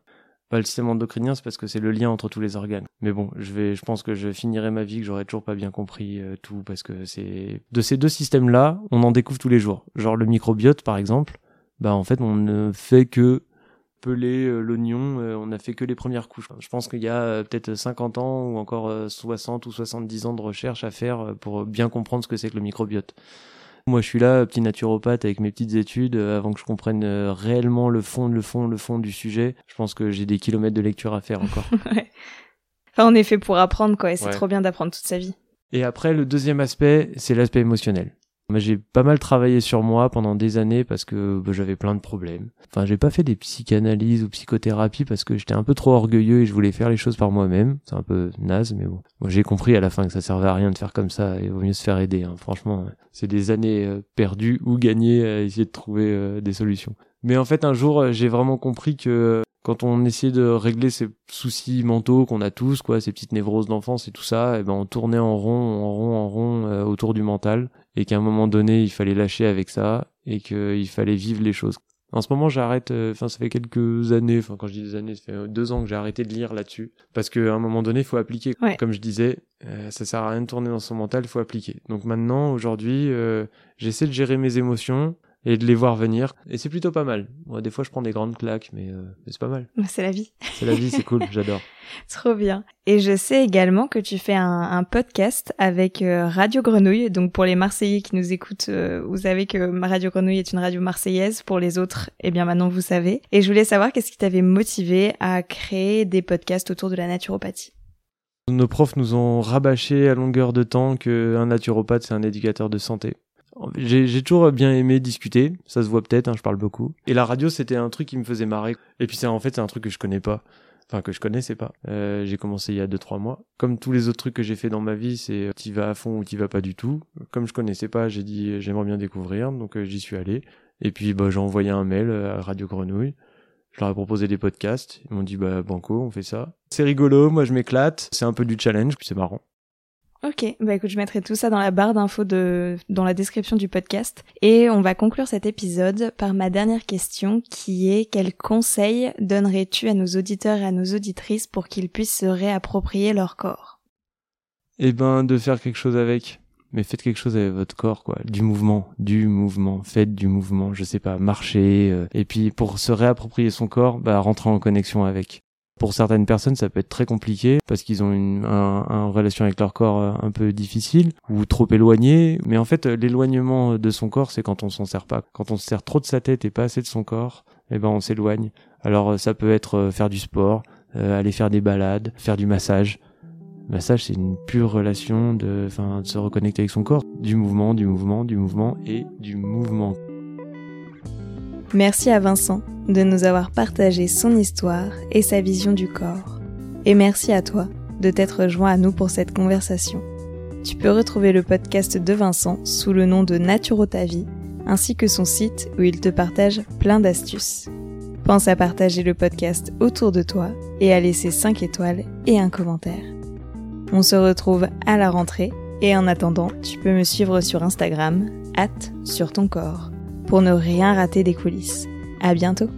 le système endocrinien, c'est parce que c'est le lien entre tous les organes. Mais bon, je vais, je pense que je finirai ma vie que j'aurais toujours pas bien compris euh, tout parce que c'est de ces deux systèmes-là, on en découvre tous les jours. Genre le microbiote, par exemple, bah en fait, on ne fait que peler euh, l'oignon, euh, on a fait que les premières couches. Je pense qu'il y a peut-être 50 ans ou encore 60 ou 70 ans de recherche à faire pour bien comprendre ce que c'est que le microbiote. Moi, je suis là, petit naturopathe avec mes petites études, euh, avant que je comprenne euh, réellement le fond, le fond, le fond du sujet. Je pense que j'ai des kilomètres de lecture à faire encore. ouais. Enfin, on est fait pour apprendre, quoi, et c'est trop bien d'apprendre toute sa vie. Et après, le deuxième aspect, c'est l'aspect émotionnel. J'ai pas mal travaillé sur moi pendant des années parce que bah, j'avais plein de problèmes. Enfin, j'ai pas fait des psychanalyses ou psychothérapie parce que j'étais un peu trop orgueilleux et je voulais faire les choses par moi-même. C'est un peu naze, mais bon. Moi, j'ai compris à la fin que ça servait à rien de faire comme ça et il vaut mieux se faire aider. Hein. Franchement, c'est des années euh, perdues ou gagnées à essayer de trouver euh, des solutions. Mais en fait, un jour, euh, j'ai vraiment compris que quand on essayait de régler ces soucis mentaux qu'on a tous, quoi, ces petites névroses d'enfance et tout ça, et eh ben on tournait en rond, en rond, en rond autour du mental, et qu'à un moment donné, il fallait lâcher avec ça, et qu'il fallait vivre les choses. En ce moment, j'arrête. Euh, enfin, ça fait quelques années. Enfin, quand je dis des années, ça fait deux ans que j'ai arrêté de lire là-dessus, parce qu'à un moment donné, il faut appliquer. Comme je disais, euh, ça sert à rien de tourner dans son mental, il faut appliquer. Donc maintenant, aujourd'hui, j'essaie de gérer mes émotions et de les voir venir. Et c'est plutôt pas mal. Moi, des fois, je prends des grandes claques, mais, euh, c'est pas mal. C'est la vie. C'est la vie, c'est cool, j'adore. Trop bien. Et je sais également que tu fais un, un podcast avec euh, Radio Grenouille. Donc pour les Marseillais qui nous écoutent, euh, vous savez que Radio Grenouille est une radio marseillaise. Pour les autres, eh bien maintenant vous savez. Et je voulais savoir qu'est-ce qui t'avait motivé à créer des podcasts autour de la naturopathie. Nos profs nous ont rabâché à longueur de temps qu'un naturopathe, c'est un éducateur de santé. J'ai toujours bien aimé discuter, ça se voit peut-être, hein, je parle beaucoup. Et la radio, c'était un truc qui me faisait marrer. Et puis c'est en fait c'est un truc que je connais pas, enfin que je connaissais pas. Euh, j'ai commencé il y a 2-3 mois. Comme tous les autres trucs que j'ai fait dans ma vie, c'est euh, t'y vas à fond ou t'y vas pas du tout. Comme je connaissais pas, j'ai dit j'aimerais bien découvrir, donc euh, j'y suis allé. Et puis bah j'ai envoyé un mail à Radio Grenouille. Je leur ai proposé des podcasts. Ils m'ont dit bah banco, on fait ça. C'est rigolo, moi je m'éclate. C'est un peu du challenge, puis c'est marrant. Ok, bah écoute, je mettrai tout ça dans la barre d'infos de, dans la description du podcast. Et on va conclure cet épisode par ma dernière question qui est quel conseil donnerais-tu à nos auditeurs et à nos auditrices pour qu'ils puissent se réapproprier leur corps? Eh ben, de faire quelque chose avec. Mais faites quelque chose avec votre corps, quoi. Du mouvement, du mouvement. Faites du mouvement, je sais pas, marcher. Euh, et puis, pour se réapproprier son corps, bah, rentrer en connexion avec. Pour certaines personnes, ça peut être très compliqué parce qu'ils ont une un, relation avec leur corps euh, un peu difficile ou trop éloigné. Mais en fait, l'éloignement de son corps, c'est quand on s'en sert pas. Quand on se sert trop de sa tête et pas assez de son corps, eh ben on s'éloigne. Alors euh, ça peut être euh, faire du sport, aller faire des balades, faire du massage. Massage, c'est une pure relation de, enfin, de se reconnecter avec son corps, du mouvement, du mouvement, du mouvement et du mouvement. Merci à Vincent de nous avoir partagé son histoire et sa vision du corps. Et merci à toi de t'être joint à nous pour cette conversation. Tu peux retrouver le podcast de Vincent sous le nom de Naturotavie, ainsi que son site où il te partage plein d'astuces. Pense à partager le podcast autour de toi et à laisser 5 étoiles et un commentaire. On se retrouve à la rentrée et en attendant, tu peux me suivre sur Instagram, hâte sur ton corps pour ne rien rater des coulisses. À bientôt!